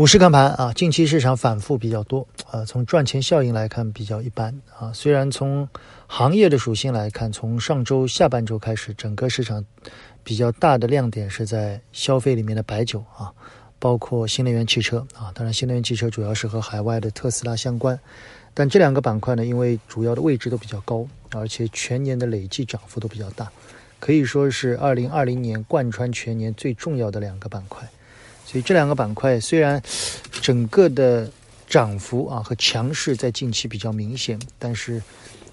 股市看盘啊，近期市场反复比较多啊，从赚钱效应来看比较一般啊。虽然从行业的属性来看，从上周下半周开始，整个市场比较大的亮点是在消费里面的白酒啊，包括新能源汽车啊。当然，新能源汽车主要是和海外的特斯拉相关，但这两个板块呢，因为主要的位置都比较高，而且全年的累计涨幅都比较大，可以说是二零二零年贯穿全年最重要的两个板块。所以这两个板块虽然整个的涨幅啊和强势在近期比较明显，但是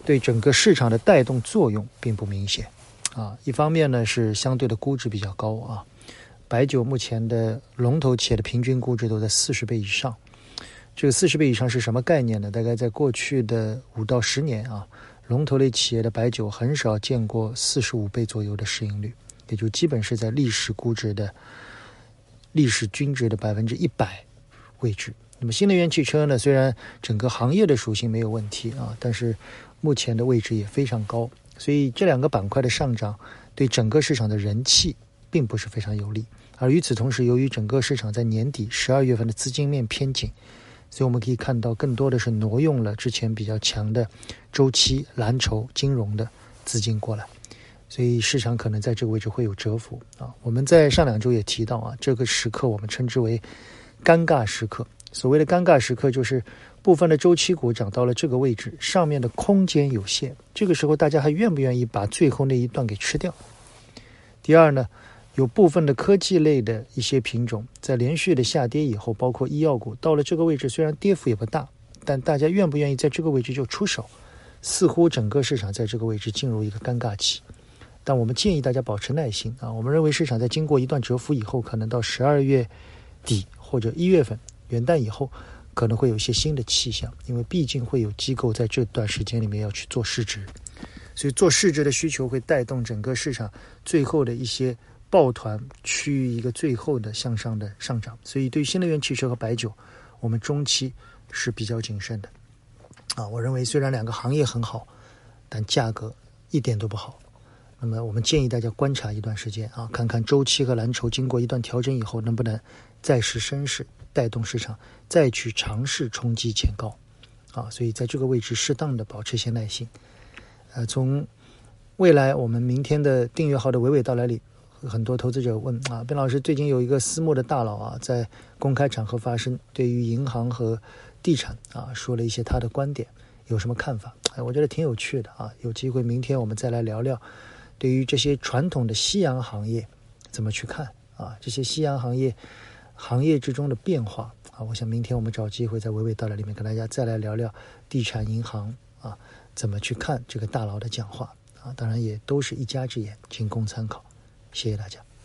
对整个市场的带动作用并不明显啊。一方面呢是相对的估值比较高啊，白酒目前的龙头企业的平均估值都在四十倍以上。这个四十倍以上是什么概念呢？大概在过去的五到十年啊，龙头类企业的白酒很少见过四十五倍左右的市盈率，也就基本是在历史估值的。历史均值的百分之一百位置。那么新能源汽车呢？虽然整个行业的属性没有问题啊，但是目前的位置也非常高。所以这两个板块的上涨对整个市场的人气并不是非常有利。而与此同时，由于整个市场在年底十二月份的资金面偏紧，所以我们可以看到更多的是挪用了之前比较强的周期蓝筹金融的资金过来。所以市场可能在这个位置会有折伏啊。我们在上两周也提到啊，这个时刻我们称之为尴尬时刻。所谓的尴尬时刻，就是部分的周期股涨到了这个位置，上面的空间有限，这个时候大家还愿不愿意把最后那一段给吃掉？第二呢，有部分的科技类的一些品种在连续的下跌以后，包括医药股到了这个位置，虽然跌幅也不大，但大家愿不愿意在这个位置就出手？似乎整个市场在这个位置进入一个尴尬期。但我们建议大家保持耐心啊！我们认为市场在经过一段蛰伏以后，可能到十二月底或者一月份元旦以后，可能会有一些新的气象，因为毕竟会有机构在这段时间里面要去做市值，所以做市值的需求会带动整个市场最后的一些抱团趋于一个最后的向上的上涨。所以对于新能源汽车和白酒，我们中期是比较谨慎的啊！我认为虽然两个行业很好，但价格一点都不好。那么我们建议大家观察一段时间啊，看看周期和蓝筹经过一段调整以后，能不能再试升势，带动市场再去尝试冲击前高，啊，所以在这个位置适当的保持些耐心。呃，从未来我们明天的订阅号的娓娓道来里，很多投资者问啊，边老师最近有一个私募的大佬啊，在公开场合发声，对于银行和地产啊说了一些他的观点，有什么看法？哎，我觉得挺有趣的啊，有机会明天我们再来聊聊。对于这些传统的夕阳行业，怎么去看啊？这些夕阳行业行业之中的变化啊，我想明天我们找机会在娓娓道来里面跟大家再来聊聊地产银行啊，怎么去看这个大佬的讲话啊？当然也都是一家之言，仅供参考。谢谢大家。